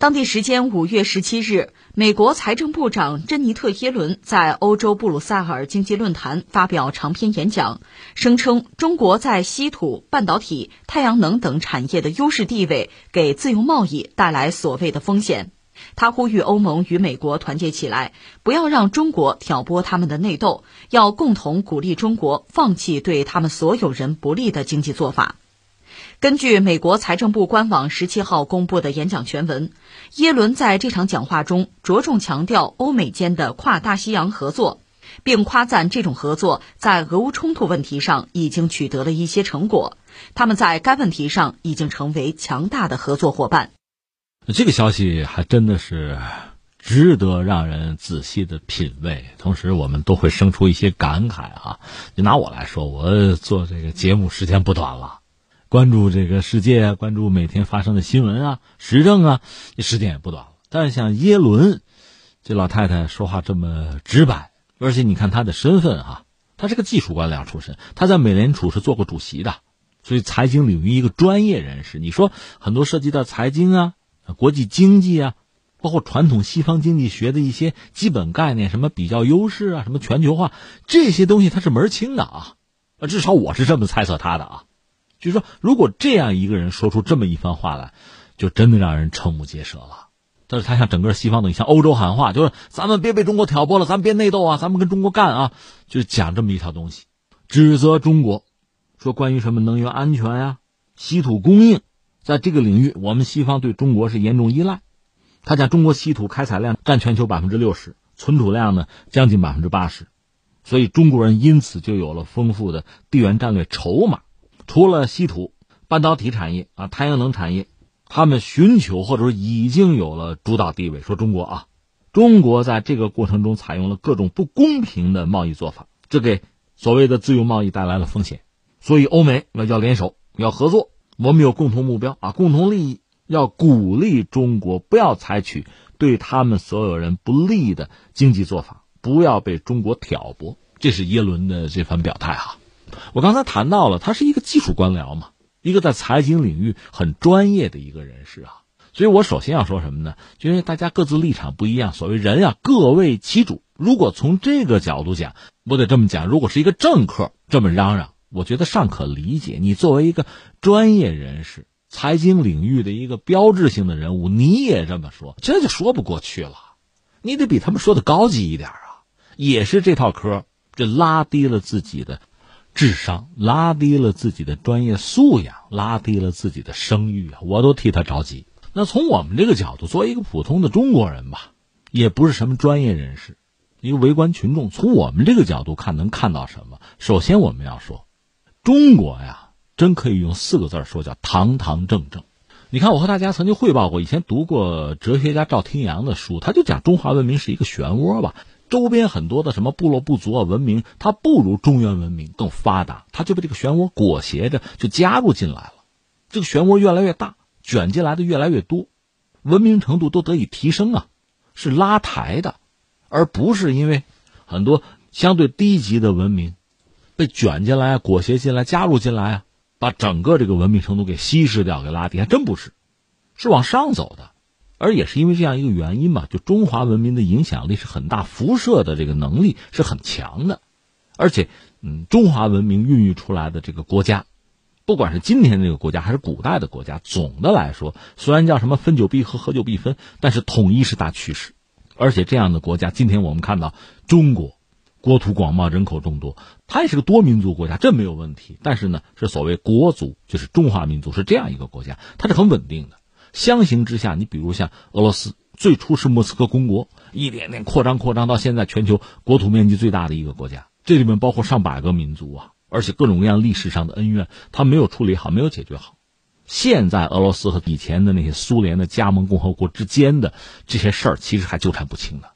当地时间五月十七日，美国财政部长珍妮特·耶伦在欧洲布鲁塞尔经济论坛发表长篇演讲，声称中国在稀土、半导体、太阳能等产业的优势地位给自由贸易带来所谓的风险。他呼吁欧盟与美国团结起来，不要让中国挑拨他们的内斗，要共同鼓励中国放弃对他们所有人不利的经济做法。根据美国财政部官网十七号公布的演讲全文，耶伦在这场讲话中着重强调欧美间的跨大西洋合作，并夸赞这种合作在俄乌冲突问题上已经取得了一些成果，他们在该问题上已经成为强大的合作伙伴。这个消息还真的是值得让人仔细的品味，同时我们都会生出一些感慨啊。就拿我来说，我做这个节目时间不短了。关注这个世界，关注每天发生的新闻啊、时政啊，这时间也不短了。但是像耶伦这老太太说话这么直白，而且你看她的身份啊，她是个技术官僚出身，她在美联储是做过主席的，所以财经领域一个专业人士。你说很多涉及到财经啊、国际经济啊，包括传统西方经济学的一些基本概念，什么比较优势啊、什么全球化这些东西，他是门清的啊。至少我是这么猜测他的啊。就是说，如果这样一个人说出这么一番话来，就真的让人瞠目结舌了。但是他向整个西方等于向欧洲喊话，就是咱们别被中国挑拨了，咱们别内斗啊，咱们跟中国干啊，就是讲这么一套东西，指责中国，说关于什么能源安全呀、稀土供应，在这个领域，我们西方对中国是严重依赖。他讲中国稀土开采量占全球百分之六十，存储量呢将近百分之八十，所以中国人因此就有了丰富的地缘战略筹码。除了稀土、半导体产业啊、太阳能产业，他们寻求或者说已经有了主导地位。说中国啊，中国在这个过程中采用了各种不公平的贸易做法，这给所谓的自由贸易带来了风险。所以欧美要要联手，要合作，我们有共同目标啊，共同利益，要鼓励中国不要采取对他们所有人不利的经济做法，不要被中国挑拨。这是耶伦的这番表态哈。我刚才谈到了，他是一个技术官僚嘛，一个在财经领域很专业的一个人士啊，所以我首先要说什么呢？就因为大家各自立场不一样，所谓人啊各为其主。如果从这个角度讲，我得这么讲：如果是一个政客这么嚷嚷，我觉得尚可理解。你作为一个专业人士，财经领域的一个标志性的人物，你也这么说，这就说不过去了。你得比他们说的高级一点啊，也是这套嗑，这拉低了自己的。智商拉低了自己的专业素养，拉低了自己的声誉啊！我都替他着急。那从我们这个角度，作为一个普通的中国人吧，也不是什么专业人士，一个围观群众，从我们这个角度看，能看到什么？首先，我们要说，中国呀，真可以用四个字说，叫堂堂正正。你看，我和大家曾经汇报过，以前读过哲学家赵廷阳的书，他就讲中华文明是一个漩涡吧。周边很多的什么部落部族啊，文明它不如中原文明更发达，它就被这个漩涡裹挟着，就加入进来了。这个漩涡越来越大，卷进来的越来越多，文明程度都得以提升啊，是拉抬的，而不是因为很多相对低级的文明被卷进来、裹挟进来、加入进来啊，把整个这个文明程度给稀释掉、给拉低，还真不是，是往上走的。而也是因为这样一个原因嘛，就中华文明的影响力是很大，辐射的这个能力是很强的，而且，嗯，中华文明孕育出来的这个国家，不管是今天这个国家还是古代的国家，总的来说，虽然叫什么分久必合，合久必分，但是统一是大趋势。而且这样的国家，今天我们看到中国，国土广袤，人口众多，它也是个多民族国家，这没有问题。但是呢，是所谓国族，就是中华民族是这样一个国家，它是很稳定的。相形之下，你比如像俄罗斯，最初是莫斯科公国，一点点扩张扩张到现在全球国土面积最大的一个国家，这里面包括上百个民族啊，而且各种各样历史上的恩怨，他没有处理好，没有解决好。现在俄罗斯和以前的那些苏联的加盟共和国之间的这些事儿，其实还纠缠不清的。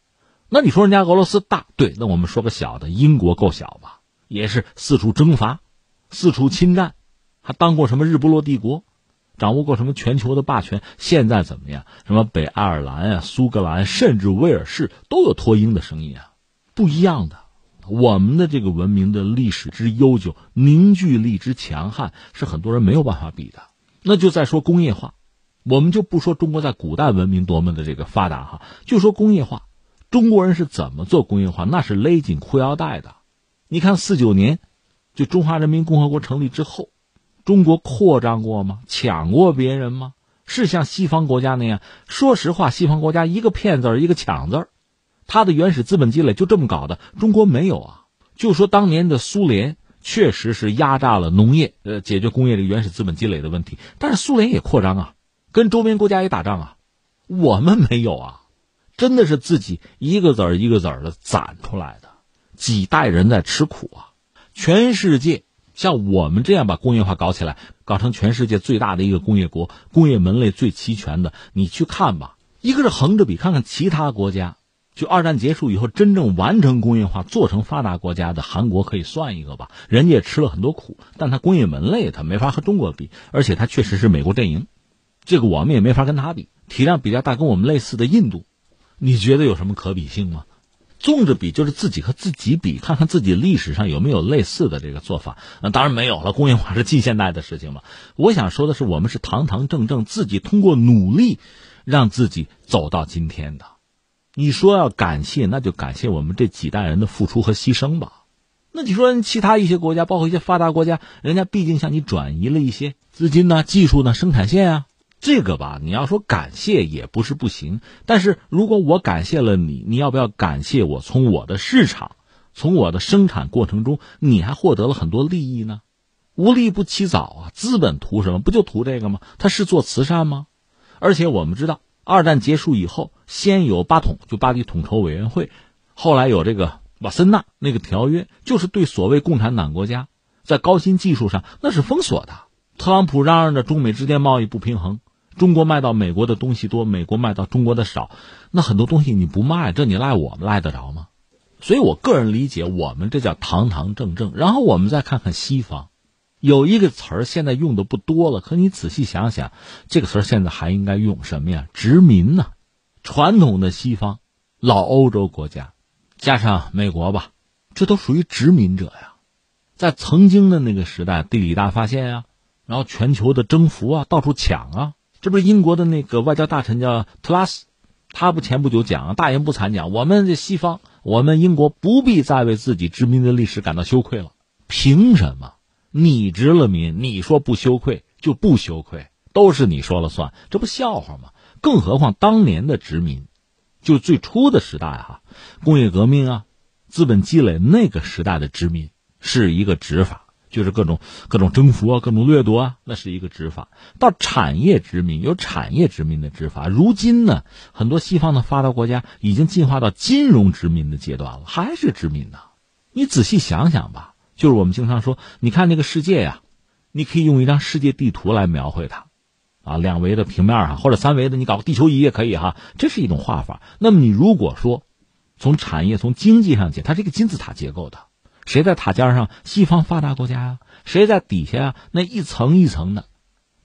那你说人家俄罗斯大，对，那我们说个小的，英国够小吧？也是四处征伐，四处侵占，还当过什么日不落帝国。掌握过什么全球的霸权？现在怎么样？什么北爱尔兰啊、苏格兰，甚至威尔士都有脱英的声音啊！不一样的，我们的这个文明的历史之悠久、凝聚力之强悍，是很多人没有办法比的。那就再说工业化，我们就不说中国在古代文明多么的这个发达哈，就说工业化，中国人是怎么做工业化？那是勒紧裤腰带的。你看四九年，就中华人民共和国成立之后，中国扩张过吗？抢过别人吗？是像西方国家那样？说实话，西方国家一个骗字儿，一个抢字儿，它的原始资本积累就这么搞的。中国没有啊。就说当年的苏联确实是压榨了农业，呃，解决工业这个原始资本积累的问题。但是苏联也扩张啊。跟周边国家也打仗啊，我们没有啊，真的是自己一个子儿一个子儿的攒出来的，几代人在吃苦啊。全世界像我们这样把工业化搞起来，搞成全世界最大的一个工业国，工业门类最齐全的，你去看吧。一个是横着比，看看其他国家，就二战结束以后真正完成工业化、做成发达国家的韩国可以算一个吧，人家也吃了很多苦，但他工业门类他没法和中国比，而且他确实是美国阵营。这个我们也没法跟他比，体量比较大，跟我们类似的印度，你觉得有什么可比性吗？纵着比就是自己和自己比，看看自己历史上有没有类似的这个做法。那当然没有了，工业化是近现代的事情嘛。我想说的是，我们是堂堂正正自己通过努力，让自己走到今天的。你说要感谢，那就感谢我们这几代人的付出和牺牲吧。那你说其他一些国家，包括一些发达国家，人家毕竟向你转移了一些资金呢、技术呢、生产线啊。这个吧，你要说感谢也不是不行，但是如果我感谢了你，你要不要感谢我？从我的市场，从我的生产过程中，你还获得了很多利益呢？无利不起早啊！资本图什么？不就图这个吗？他是做慈善吗？而且我们知道，二战结束以后，先有巴统，就巴黎统筹委员会，后来有这个瓦森纳那个条约，就是对所谓共产党国家在高新技术上那是封锁的。特朗普嚷嚷着中美之间贸易不平衡。中国卖到美国的东西多，美国卖到中国的少，那很多东西你不卖，这你赖我们赖得着吗？所以我个人理解，我们这叫堂堂正正。然后我们再看看西方，有一个词儿现在用的不多了，可你仔细想想，这个词儿现在还应该用什么呀？殖民呢？传统的西方，老欧洲国家，加上美国吧，这都属于殖民者呀。在曾经的那个时代，地理大发现呀，然后全球的征服啊，到处抢啊。这不是英国的那个外交大臣叫特拉斯，他不前不久讲，大言不惭讲，我们这西方，我们英国不必再为自己殖民的历史感到羞愧了。凭什么？你殖了民，你说不羞愧就不羞愧，都是你说了算，这不笑话吗？更何况当年的殖民，就最初的时代哈，工业革命啊，资本积累那个时代的殖民是一个执法。就是各种各种征服啊，各种掠夺啊，那是一个执法。到产业殖民有产业殖民的执法。如今呢，很多西方的发达国家已经进化到金融殖民的阶段了，还是殖民呢？你仔细想想吧。就是我们经常说，你看那个世界呀，你可以用一张世界地图来描绘它，啊，两维的平面啊，或者三维的，你搞个地球仪也可以哈，这是一种画法。那么你如果说从产业、从经济上讲，它是一个金字塔结构的。谁在塔尖上？西方发达国家呀。谁在底下呀？那一层一层的，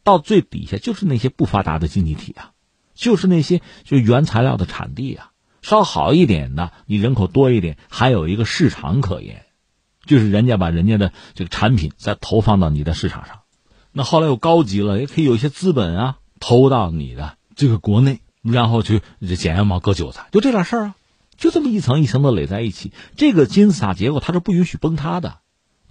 到最底下就是那些不发达的经济体啊，就是那些就原材料的产地啊。稍好一点的，你人口多一点，还有一个市场可言，就是人家把人家的这个产品再投放到你的市场上。那后来又高级了，也可以有一些资本啊投到你的这个国内，然后去捡羊毛割韭菜，就这点事儿啊。就这么一层一层的垒在一起，这个金字塔结构它是不允许崩塌的，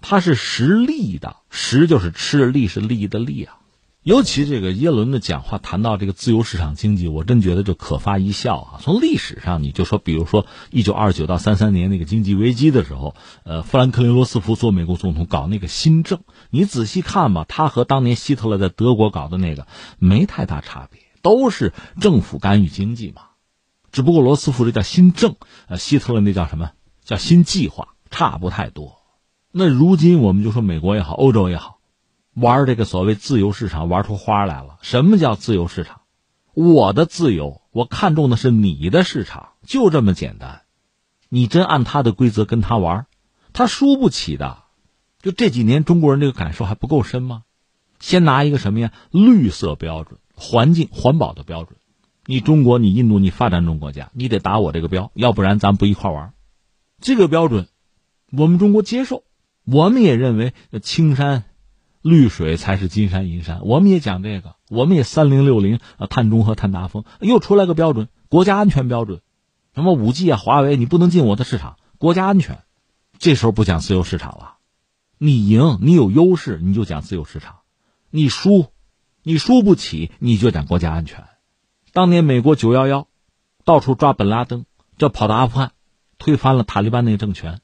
它是实力的，实就是吃力是利益的利啊。尤其这个耶伦的讲话谈到这个自由市场经济，我真觉得就可发一笑啊。从历史上你就说，比如说一九二九到三三年那个经济危机的时候，呃，富兰克林罗斯福做美国总统搞那个新政，你仔细看吧，他和当年希特勒在德国搞的那个没太大差别，都是政府干预经济嘛。只不过罗斯福这叫新政，呃，希特勒那叫什么？叫新计划，差不太多。那如今我们就说美国也好，欧洲也好，玩这个所谓自由市场玩出花来了。什么叫自由市场？我的自由，我看中的是你的市场，就这么简单。你真按他的规则跟他玩，他输不起的。就这几年中国人这个感受还不够深吗？先拿一个什么呀？绿色标准，环境环保的标准。你中国，你印度，你发展中国家，你得打我这个标，要不然咱不一块玩。这个标准，我们中国接受，我们也认为青山绿水才是金山银山，我们也讲这个。我们也三零六零啊，碳中和、碳达峰，又出来个标准，国家安全标准，什么五 G 啊，华为你不能进我的市场，国家安全。这时候不讲自由市场了，你赢，你有优势，你就讲自由市场；你输，你输不起，你就讲国家安全。当年美国九幺幺，到处抓本拉登，这跑到阿富汗，推翻了塔利班那个政权，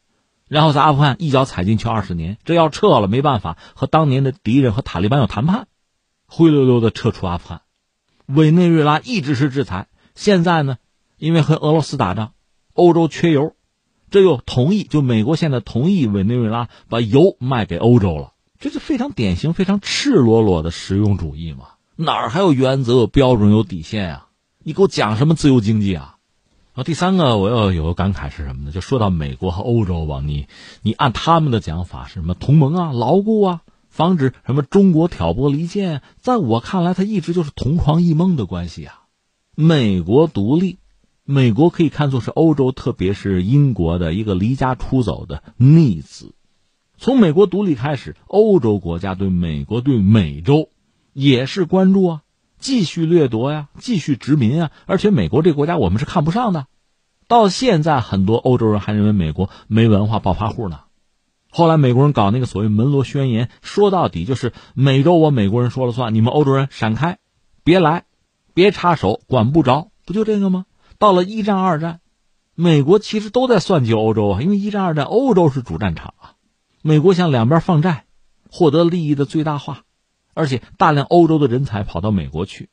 然后在阿富汗一脚踩进去二十年，这要撤了没办法，和当年的敌人和塔利班要谈判。灰溜溜的撤出阿富汗，委内瑞拉一直是制裁。现在呢，因为和俄罗斯打仗，欧洲缺油，这又同意，就美国现在同意委内瑞拉把油卖给欧洲了。这是非常典型、非常赤裸裸的实用主义嘛？哪儿还有原则、有标准、有底线啊？你给我讲什么自由经济啊？啊，第三个我要有个感慨是什么呢？就说到美国和欧洲吧，你你按他们的讲法是什么同盟啊、牢固啊？防止什么中国挑拨离间，在我看来，它一直就是同床异梦的关系啊。美国独立，美国可以看作是欧洲，特别是英国的一个离家出走的逆子。从美国独立开始，欧洲国家对美国、对美洲也是关注啊，继续掠夺呀，继续殖民啊。而且美国这个国家我们是看不上的，到现在很多欧洲人还认为美国没文化、暴发户呢。后来美国人搞那个所谓门罗宣言，说到底就是美洲我美国人说了算，你们欧洲人闪开，别来，别插手，管不着，不就这个吗？到了一战、二战，美国其实都在算计欧洲啊，因为一战、二战欧洲是主战场啊，美国向两边放债，获得利益的最大化，而且大量欧洲的人才跑到美国去，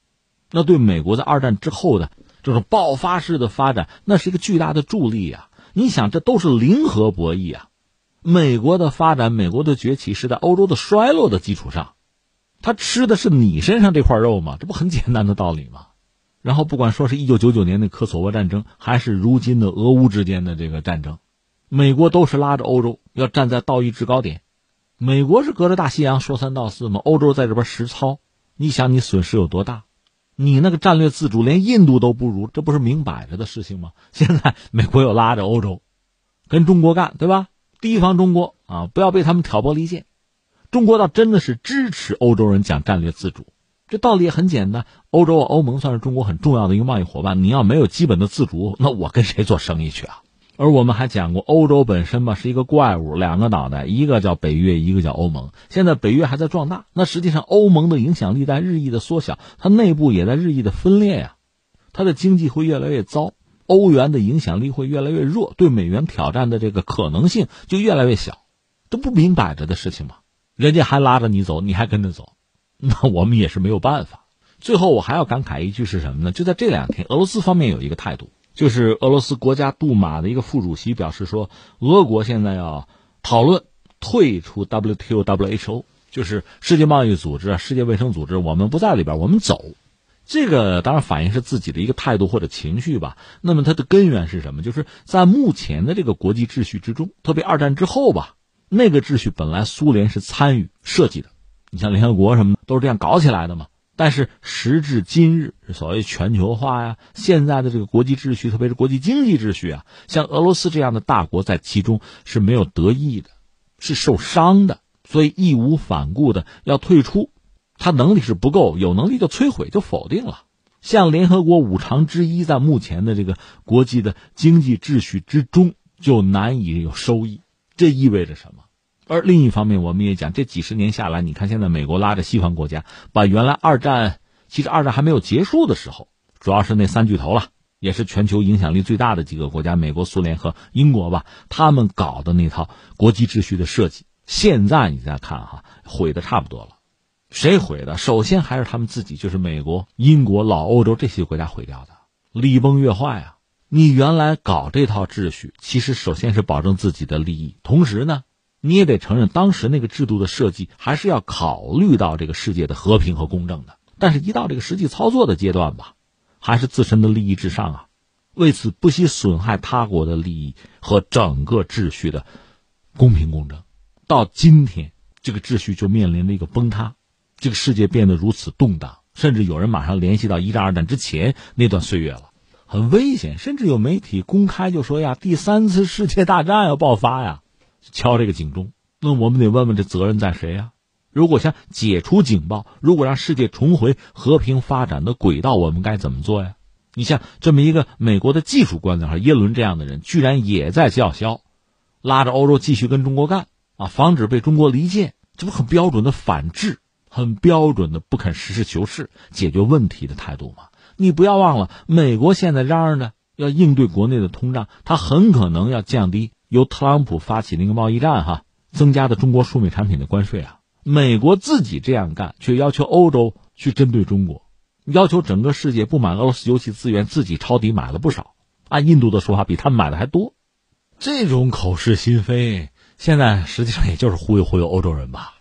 那对美国在二战之后的这种爆发式的发展，那是一个巨大的助力呀。你想，这都是零和博弈啊。美国的发展，美国的崛起是在欧洲的衰落的基础上，他吃的是你身上这块肉吗？这不很简单的道理吗？然后不管说是一九九九年的科索沃战争，还是如今的俄乌之间的这个战争，美国都是拉着欧洲要站在道义制高点。美国是隔着大西洋说三道四吗？欧洲在这边实操，你想你损失有多大？你那个战略自主连印度都不如，这不是明摆着的事情吗？现在美国又拉着欧洲跟中国干，对吧？提防中国啊，不要被他们挑拨离间。中国倒真的是支持欧洲人讲战略自主，这道理也很简单。欧洲欧盟算是中国很重要的一个贸易伙伴，你要没有基本的自主，那我跟谁做生意去啊？而我们还讲过，欧洲本身吧是一个怪物，两个脑袋，一个叫北约，一个叫欧盟。现在北约还在壮大，那实际上欧盟的影响力在日益的缩小，它内部也在日益的分裂呀，它的经济会越来越糟。欧元的影响力会越来越弱，对美元挑战的这个可能性就越来越小，这不明摆着的事情吗？人家还拉着你走，你还跟着走，那我们也是没有办法。最后我还要感慨一句是什么呢？就在这两天，俄罗斯方面有一个态度，就是俄罗斯国家杜马的一个副主席表示说，俄国现在要讨论退出 WTO、WHO，就是世界贸易组织、世界卫生组织，我们不在里边，我们走。这个当然反映是自己的一个态度或者情绪吧。那么它的根源是什么？就是在目前的这个国际秩序之中，特别二战之后吧，那个秩序本来苏联是参与设计的，你像联合国什么都是这样搞起来的嘛。但是时至今日，所谓全球化呀，现在的这个国际秩序，特别是国际经济秩序啊，像俄罗斯这样的大国在其中是没有得益的，是受伤的，所以义无反顾的要退出。他能力是不够，有能力就摧毁，就否定了。像联合国五常之一，在目前的这个国际的经济秩序之中，就难以有收益。这意味着什么？而另一方面，我们也讲，这几十年下来，你看现在美国拉着西方国家，把原来二战，其实二战还没有结束的时候，主要是那三巨头了，也是全球影响力最大的几个国家，美国、苏联和英国吧，他们搞的那套国际秩序的设计，现在你再看哈，毁的差不多了。谁毁的？首先还是他们自己，就是美国、英国、老欧洲这些国家毁掉的，礼崩乐坏啊！你原来搞这套秩序，其实首先是保证自己的利益，同时呢，你也得承认，当时那个制度的设计还是要考虑到这个世界的和平和公正的。但是，一到这个实际操作的阶段吧，还是自身的利益至上啊！为此不惜损害他国的利益和整个秩序的公平公正。到今天，这个秩序就面临了一个崩塌。这个世界变得如此动荡，甚至有人马上联系到一战、二战之前那段岁月了，很危险。甚至有媒体公开就说呀：“第三次世界大战要爆发呀！”敲这个警钟。那我们得问问这责任在谁呀？如果想解除警报，如果让世界重回和平发展的轨道，我们该怎么做呀？你像这么一个美国的技术官僚耶伦这样的人，居然也在叫嚣，拉着欧洲继续跟中国干啊，防止被中国离间，这不很标准的反制，很标准的不肯实事求是解决问题的态度吗？你不要忘了，美国现在嚷嚷着要应对国内的通胀，它很可能要降低由特朗普发起那个贸易战哈增加的中国输美产品的关税啊。美国自己这样干，却要求欧洲去针对中国，要求整个世界不买俄罗斯油气资源，自己抄底买了不少。按印度的说法，比他们买的还多。这种口是心非，现在实际上也就是忽悠忽悠欧洲人吧。